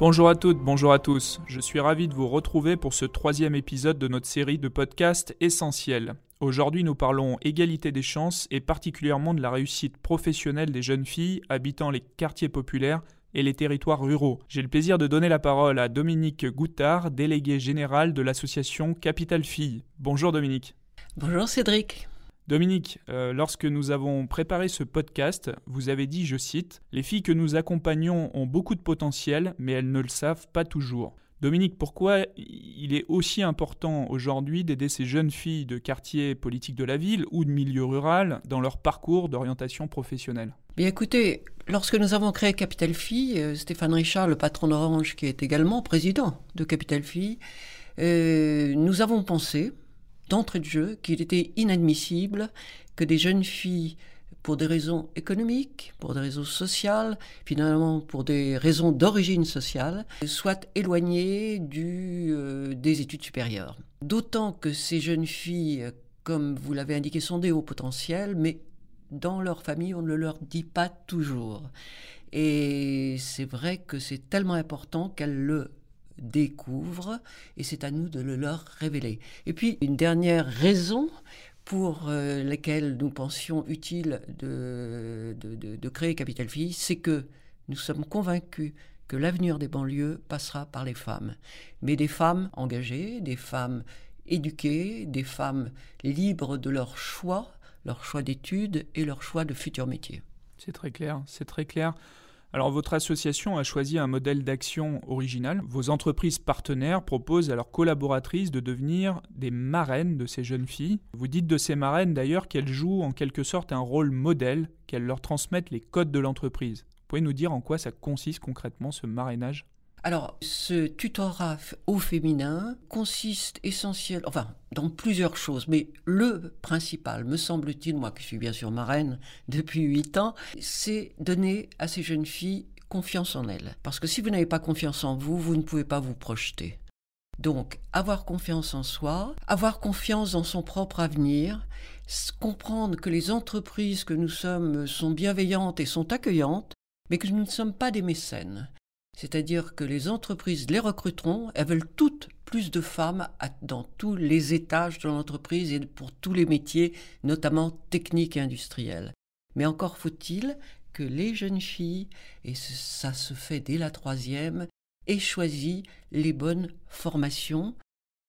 Bonjour à toutes, bonjour à tous. Je suis ravi de vous retrouver pour ce troisième épisode de notre série de podcasts essentiels. Aujourd'hui, nous parlons égalité des chances et particulièrement de la réussite professionnelle des jeunes filles habitant les quartiers populaires et les territoires ruraux. J'ai le plaisir de donner la parole à Dominique Goutard, délégué général de l'association Capital Filles. Bonjour Dominique. Bonjour Cédric. Dominique, euh, lorsque nous avons préparé ce podcast, vous avez dit, je cite, Les filles que nous accompagnons ont beaucoup de potentiel, mais elles ne le savent pas toujours. Dominique, pourquoi il est aussi important aujourd'hui d'aider ces jeunes filles de quartiers politiques de la ville ou de milieu rural dans leur parcours d'orientation professionnelle? Bien écoutez, lorsque nous avons créé Capital Filles, euh, Stéphane Richard, le patron d'Orange, qui est également président de Capital Filles, euh, nous avons pensé, d'entrée de jeu qu'il était inadmissible que des jeunes filles, pour des raisons économiques, pour des raisons sociales, finalement pour des raisons d'origine sociale, soient éloignées du, euh, des études supérieures. D'autant que ces jeunes filles, comme vous l'avez indiqué, sont des hauts potentiels, mais dans leur famille, on ne leur dit pas toujours. Et c'est vrai que c'est tellement important qu'elles le découvrent et c'est à nous de le leur révéler. Et puis une dernière raison pour euh, laquelle nous pensions utile de, de, créer Capital Fille, c'est que nous sommes convaincus que l'avenir des banlieues passera par les femmes, mais des femmes engagées, des femmes éduquées, des femmes libres de leur choix, leur choix d'études et leur choix de futurs métiers. C'est très clair, c'est très clair. Alors votre association a choisi un modèle d'action original. Vos entreprises partenaires proposent à leurs collaboratrices de devenir des marraines de ces jeunes filles. Vous dites de ces marraines d'ailleurs qu'elles jouent en quelque sorte un rôle modèle, qu'elles leur transmettent les codes de l'entreprise. Vous pouvez nous dire en quoi ça consiste concrètement ce marrainage alors, ce tutorat au féminin consiste essentiel, enfin, dans plusieurs choses, mais le principal, me semble-t-il, moi qui suis bien sûr marraine depuis huit ans, c'est donner à ces jeunes filles confiance en elles. Parce que si vous n'avez pas confiance en vous, vous ne pouvez pas vous projeter. Donc, avoir confiance en soi, avoir confiance dans son propre avenir, comprendre que les entreprises que nous sommes sont bienveillantes et sont accueillantes, mais que nous ne sommes pas des mécènes. C'est-à-dire que les entreprises les recruteront, elles veulent toutes plus de femmes dans tous les étages de l'entreprise et pour tous les métiers, notamment techniques et industriels. Mais encore faut-il que les jeunes filles, et ça se fait dès la troisième, aient choisi les bonnes formations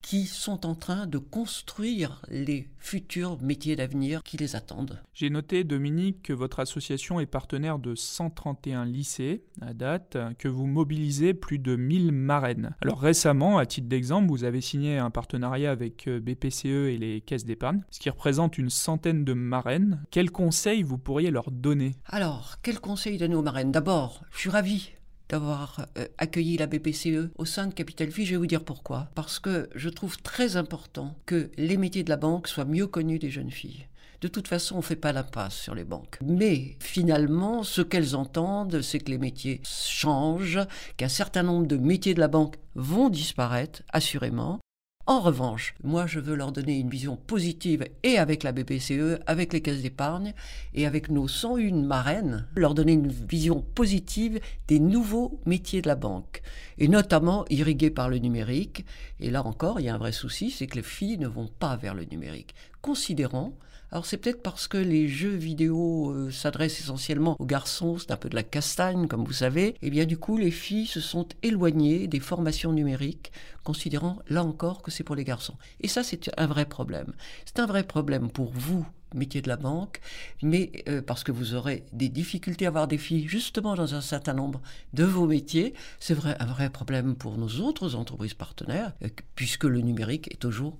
qui sont en train de construire les futurs métiers d'avenir qui les attendent. J'ai noté, Dominique, que votre association est partenaire de 131 lycées à date, que vous mobilisez plus de 1000 marraines. Alors récemment, à titre d'exemple, vous avez signé un partenariat avec euh, BPCE et les caisses d'épargne, ce qui représente une centaine de marraines. Quels conseils vous pourriez leur donner? Alors, quels conseils donner aux marraines? D'abord, je suis ravi d'avoir euh, accueilli la BPCE au sein de Capital Vie. Je vais vous dire pourquoi. Parce que je trouve très important que les métiers de la banque soient mieux connus des jeunes filles. De toute façon, on ne fait pas l'impasse sur les banques. Mais finalement, ce qu'elles entendent, c'est que les métiers changent, qu'un certain nombre de métiers de la banque vont disparaître, assurément, en revanche, moi, je veux leur donner une vision positive et avec la BPCE, avec les caisses d'épargne et avec nos 101 marraines, leur donner une vision positive des nouveaux métiers de la banque et notamment irrigués par le numérique. Et là encore, il y a un vrai souci, c'est que les filles ne vont pas vers le numérique. Considérons alors c'est peut-être parce que les jeux vidéo euh, s'adressent essentiellement aux garçons, c'est un peu de la castagne comme vous savez, et eh bien du coup les filles se sont éloignées des formations numériques, considérant là encore que c'est pour les garçons. Et ça c'est un vrai problème. C'est un vrai problème pour vous métier de la banque, mais euh, parce que vous aurez des difficultés à avoir des filles justement dans un certain nombre de vos métiers, c'est vrai un vrai problème pour nos autres entreprises partenaires, euh, puisque le numérique est toujours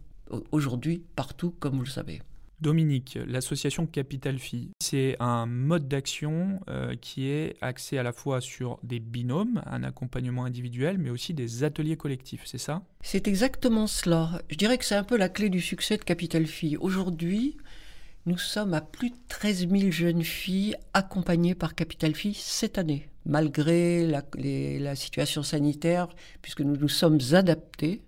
aujourd'hui partout, comme vous le savez. Dominique, l'association Capital Fille, c'est un mode d'action euh, qui est axé à la fois sur des binômes, un accompagnement individuel, mais aussi des ateliers collectifs, c'est ça? C'est exactement cela. Je dirais que c'est un peu la clé du succès de Capital Fille. Aujourd'hui, nous sommes à plus de 13 000 jeunes filles accompagnées par Capital Fille cette année, malgré la, la situation sanitaire, puisque nous nous sommes adaptés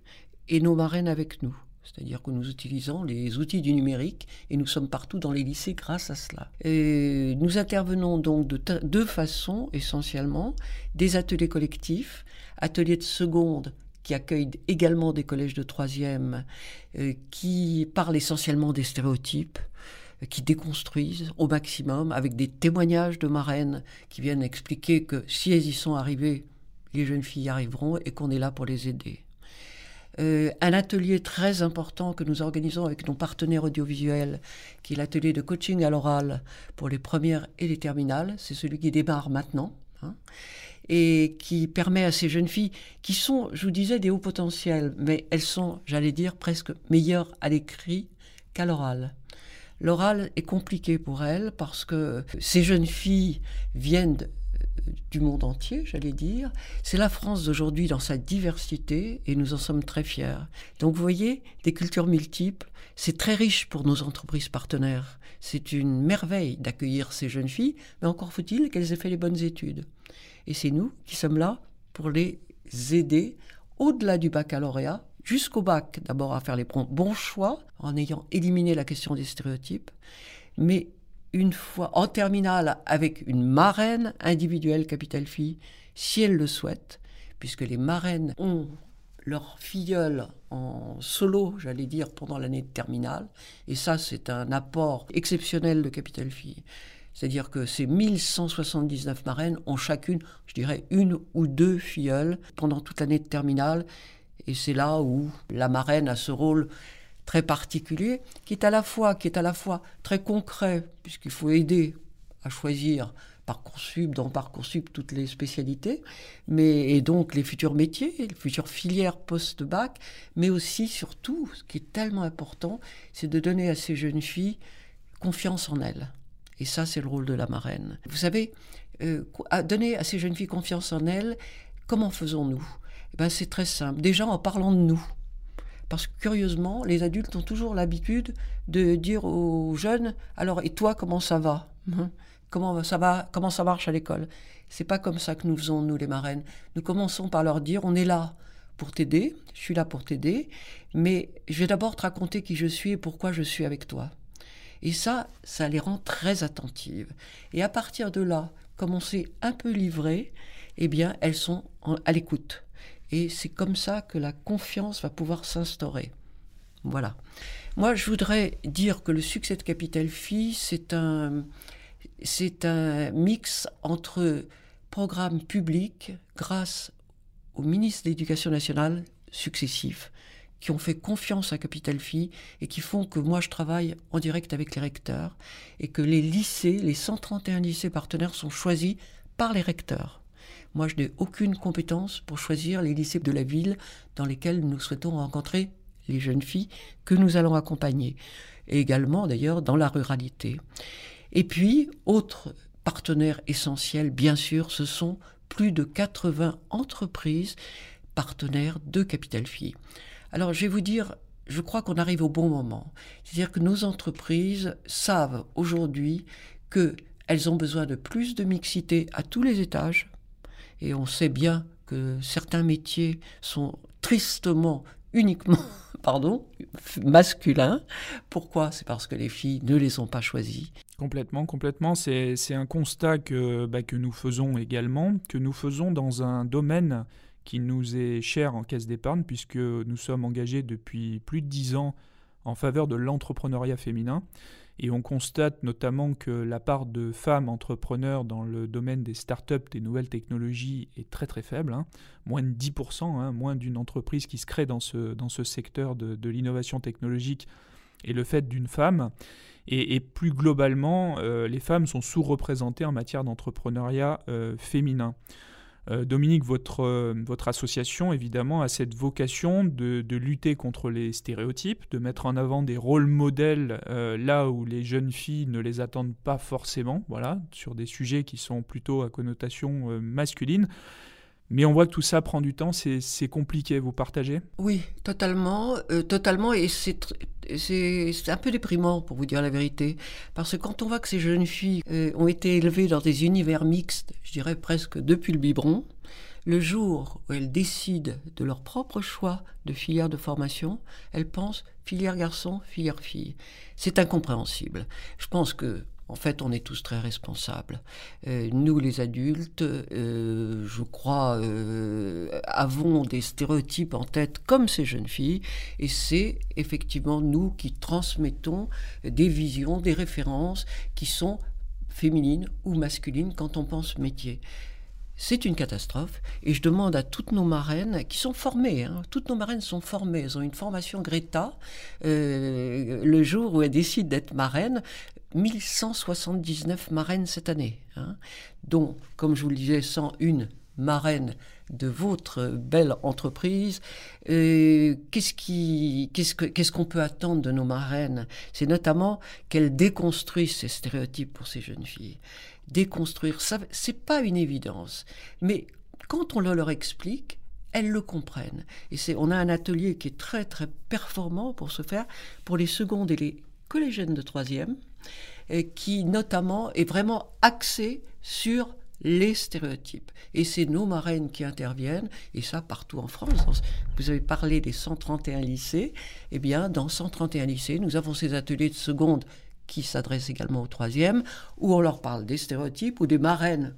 et nos marraines avec nous. C'est-à-dire que nous utilisons les outils du numérique et nous sommes partout dans les lycées grâce à cela. Et nous intervenons donc de deux façons essentiellement, des ateliers collectifs, ateliers de seconde qui accueillent également des collèges de troisième, euh, qui parlent essentiellement des stéréotypes, qui déconstruisent au maximum avec des témoignages de marraines qui viennent expliquer que si elles y sont arrivées, les jeunes filles y arriveront et qu'on est là pour les aider. Euh, un atelier très important que nous organisons avec nos partenaires audiovisuels, qui est l'atelier de coaching à l'oral pour les premières et les terminales. C'est celui qui démarre maintenant. Hein, et qui permet à ces jeunes filles, qui sont, je vous disais, des hauts potentiels, mais elles sont, j'allais dire, presque meilleures à l'écrit qu'à l'oral. L'oral est compliqué pour elles parce que ces jeunes filles viennent du monde entier, j'allais dire. C'est la France d'aujourd'hui dans sa diversité et nous en sommes très fiers. Donc vous voyez, des cultures multiples, c'est très riche pour nos entreprises partenaires. C'est une merveille d'accueillir ces jeunes filles, mais encore faut-il qu'elles aient fait les bonnes études. Et c'est nous qui sommes là pour les aider au-delà du baccalauréat jusqu'au bac, d'abord à faire les bons choix en ayant éliminé la question des stéréotypes, mais une fois en terminale avec une marraine individuelle capitale fille, si elle le souhaite, puisque les marraines ont leur filleule en solo, j'allais dire, pendant l'année de terminale, et ça c'est un apport exceptionnel de capitale fille. C'est-à-dire que ces 1179 marraines ont chacune, je dirais, une ou deux filleules pendant toute l'année de terminale, et c'est là où la marraine a ce rôle très particulier, qui est à la fois, qui est à la fois très concret, puisqu'il faut aider à choisir Parcoursup, dans Parcoursup, toutes les spécialités, mais, et donc les futurs métiers, les futures filières post-bac, mais aussi, surtout, ce qui est tellement important, c'est de donner à ces jeunes filles confiance en elles. Et ça, c'est le rôle de la marraine. Vous savez, euh, donner à ces jeunes filles confiance en elles, comment faisons-nous? Eh ben, C'est très simple. Déjà en parlant de nous. Parce que curieusement, les adultes ont toujours l'habitude de dire aux jeunes Alors, et toi, comment ça va hein Comment ça va Comment ça marche à l'école? C'est pas comme ça que nous faisons, nous, les marraines. Nous commençons par leur dire On est là pour t'aider, je suis là pour t'aider, mais je vais d'abord te raconter qui je suis et pourquoi je suis avec toi. Et ça, ça les rend très attentives. Et à partir de là, comme on s'est un peu livré, eh bien, elles sont à l'écoute. Et c'est comme ça que la confiance va pouvoir s'instaurer. Voilà. Moi, je voudrais dire que le succès de Capital Phi, c'est un, c'est un mix entre programmes publics grâce aux ministres de l'Éducation nationale successifs qui ont fait confiance à Capital Phi et qui font que moi je travaille en direct avec les recteurs et que les lycées, les 131 lycées partenaires sont choisis par les recteurs. Moi, je n'ai aucune compétence pour choisir les lycées de la ville dans lesquels nous souhaitons rencontrer les jeunes filles que nous allons accompagner. Et également, d'ailleurs, dans la ruralité. Et puis, autre partenaire essentiel, bien sûr, ce sont plus de 80 entreprises partenaires de Capital Phi. Alors, je vais vous dire, je crois qu'on arrive au bon moment. C'est-à-dire que nos entreprises savent aujourd'hui qu'elles ont besoin de plus de mixité à tous les étages, et on sait bien que certains métiers sont tristement uniquement pardon, masculins. Pourquoi? C'est parce que les filles ne les ont pas choisis. Complètement, complètement. C'est un constat que, bah, que nous faisons également, que nous faisons dans un domaine qui nous est cher en caisse d'épargne, puisque nous sommes engagés depuis plus de dix ans en faveur de l'entrepreneuriat féminin. Et on constate notamment que la part de femmes entrepreneurs dans le domaine des startups, des nouvelles technologies est très très faible, hein. moins de 10%, hein, moins d'une entreprise qui se crée dans ce, dans ce secteur de, l'innovation technologique et le fait d'une femme. Et, plus globalement, euh, les femmes sont sous-représentées en matière d'entrepreneuriat euh, féminin. Euh, Dominique, votre, euh, votre association, évidemment, a cette vocation de, lutter contre les stéréotypes, de mettre en avant des rôles modèles euh, là où les jeunes filles ne les attendent pas forcément, voilà, sur des sujets qui sont plutôt à connotation masculine. Mais on voit que tout ça prend du temps, c'est compliqué, vous partagez? Oui, totalement, totalement, et c'est un peu déprimant pour vous dire la vérité, parce que quand on voit que ces jeunes filles ont été élevées dans des univers mixtes, je dirais presque depuis le biberon, le jour où elles décident de leur propre choix de filière de formation, elles pensent filière garçon, filière fille. C'est incompréhensible. Je pense que en fait, on est tous très responsables. Euh, nous, les adultes, euh, je crois, euh, avons des stéréotypes en tête comme ces jeunes filles, et c'est effectivement nous qui transmettons des visions, des références qui sont féminines ou masculines quand on pense métier c'est une catastrophe. Et je demande à toutes nos marraines, qui sont formées, hein, toutes nos marraines sont formées, elles ont une formation Greta. Le jour où elles décident d'être marraines, 1179 marraines cette année, hein, dont, comme je vous le disais, 101 marraines de votre belle entreprise. Euh, qu'est-ce qu'on peut attendre de nos marraines? C'est notamment qu'elles déconstruisent ces stéréotypes pour ces jeunes filles déconstruire ça, c'est pas une évidence. Mais quand on leur explique, elles le comprennent. Et c'est, on a un atelier qui est très très performant pour ce faire, pour les secondes et les collégiennes de troisième, qui notamment est vraiment axé sur les stéréotypes. Et c'est nos marraines qui interviennent, et ça partout en France. Vous avez parlé des 131 lycées. Eh bien, dans 131 lycées, nous avons ces ateliers de seconde qui s'adresse également aux troisième, où on leur parle des stéréotypes ou des marraines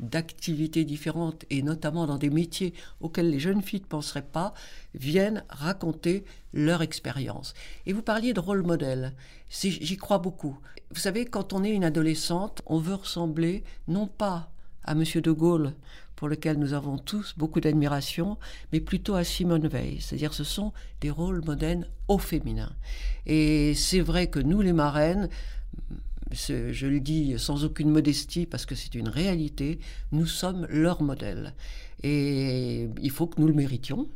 d'activités différentes, et notamment dans des métiers auxquels les jeunes filles ne penseraient pas, viennent raconter leur expérience. Et vous parliez de rôle modèle. J'y crois beaucoup. Vous savez, quand on est une adolescente, on veut ressembler non pas à M. de Gaulle pour lequel nous avons tous beaucoup d'admiration, mais plutôt à Simone Veil. C'est-à-dire ce sont des rôles modernes au féminin. Et c'est vrai que nous, les marraines, je le dis sans aucune modestie parce que c'est une réalité, nous sommes leur modèle. Et il faut que nous le méritions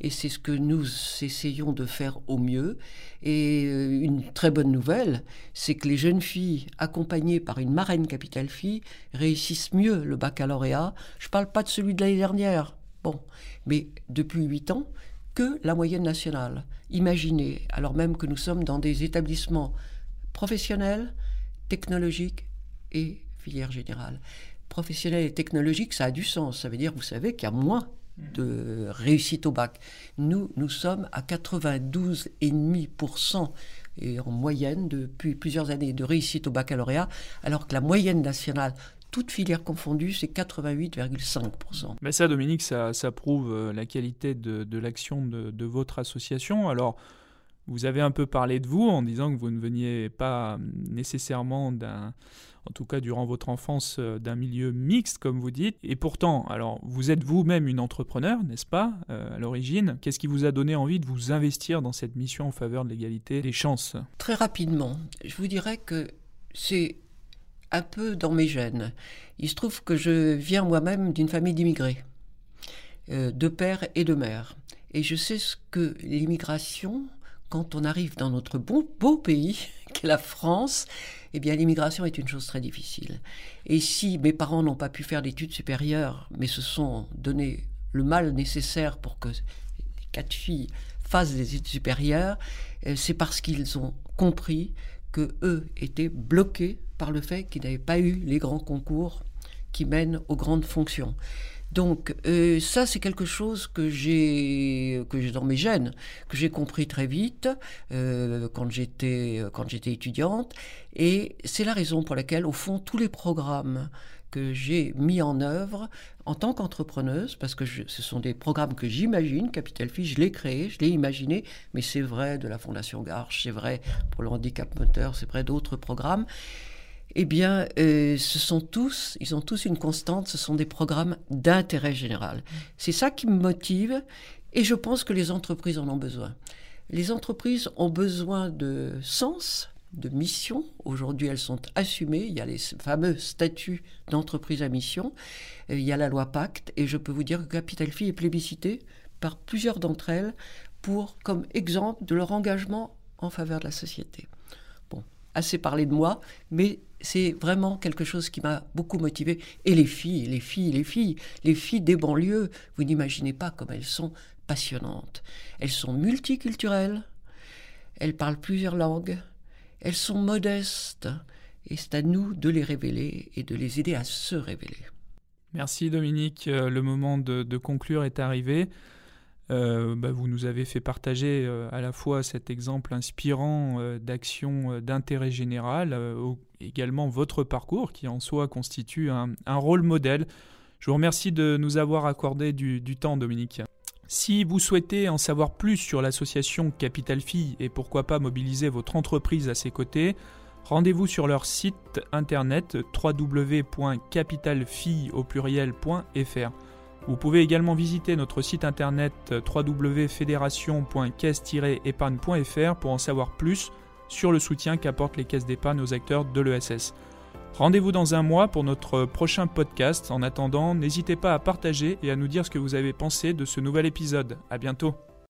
et c'est ce que nous essayons de faire au mieux. Et euh, une très bonne nouvelle, c'est que les jeunes filles accompagnées par une marraine capitale fille réussissent mieux le baccalauréat. Je ne parle pas de celui de l'année dernière, bon, mais depuis huit ans, que la moyenne nationale. Imaginez, alors même que nous sommes dans des établissements professionnels, technologiques et filière générale. Professionnels et technologiques, ça a du sens. Ça veut dire, vous savez, qu'il y a moins de réussite au bac. Nous, nous sommes à 92,5% et en moyenne depuis plusieurs années de réussite au baccalauréat, alors que la moyenne nationale, toute filière confondue, c'est 88,5%. Mais ça, Dominique, ça, prouve euh, la qualité de, l'action de, de, votre association. Alors, vous avez un peu parlé de vous en disant que vous ne veniez pas nécessairement d'un en tout cas durant votre enfance, euh, d'un milieu mixte, comme vous dites. Et pourtant, alors, vous êtes vous-même une entrepreneur, n'est-ce pas, euh, à l'origine? Qu'est-ce qui vous a donné envie de vous investir dans cette mission en faveur de l'égalité des chances? Très rapidement, je vous dirais que c'est un peu dans mes gènes. Il se trouve que je viens moi-même d'une famille d'immigrés, euh, de père et de mère. Et je sais ce que l'immigration, quand on arrive dans notre beau, beau pays, qu'est la France, eh bien l'immigration est une chose très difficile. Et si mes parents n'ont pas pu faire d'études supérieures, mais se sont donné le mal nécessaire pour que les quatre filles fassent des études supérieures, euh, c'est parce qu'ils ont compris que eux étaient bloqués par le fait qu'ils n'avaient pas eu les grands concours qui mènent aux grandes fonctions. Donc euh, ça, c'est quelque chose que j'ai que j'ai dans mes gènes, que j'ai compris très vite euh, quand j'étais quand j'étais étudiante, et c'est la raison pour laquelle, au fond, tous les programmes que j'ai mis en œuvre en tant qu'entrepreneuse, parce que ce sont des programmes que j'imagine, Capital Fille, je l'ai créé, je l'ai imaginé, mais c'est vrai de la Fondation Garche, c'est vrai pour le handicap moteur, c'est vrai d'autres programmes eh bien, euh, ce sont tous, ils ont tous une constante, ce sont des programmes d'intérêt général. C'est ça qui me motive et je pense que les entreprises en ont besoin. Les entreprises ont besoin de sens, de mission. Aujourd'hui, elles sont assumées. Il y a les fameux statuts d'entreprise à mission. Il y a la loi Pacte. Et je peux vous dire que Capital Phi est plébiscité par plusieurs d'entre elles pour, comme exemple de leur engagement en faveur de la société. Bon, assez parlé de moi, mais c'est vraiment quelque chose qui m'a beaucoup motivé. Et les filles, les filles, les filles, les filles des banlieues, vous n'imaginez pas comme elles sont passionnantes. Elles sont multiculturelles, elles parlent plusieurs langues, elles sont modestes, et c'est à nous de les révéler et de les aider à se révéler. Merci Dominique, euh, le moment de, conclure est arrivé. Euh, bah, vous nous avez fait partager euh, à la fois cet exemple inspirant d'action d'intérêt général, également votre parcours qui en soi constitue un, rôle modèle. Je vous remercie de nous avoir accordé du, temps Dominique. Si vous souhaitez en savoir plus sur l'association Capital Fille et pourquoi pas mobiliser votre entreprise à ses côtés, rendez-vous sur leur site internet www.capitalfille. Vous pouvez également visiter notre site internet www.fédération.caisse-épargne.fr pour en savoir plus sur le soutien qu'apportent les caisses d'épargne aux acteurs de l'ESS. Rendez-vous dans un mois pour notre prochain podcast. En attendant, n'hésitez pas à partager et à nous dire ce que vous avez pensé de ce nouvel épisode. À bientôt.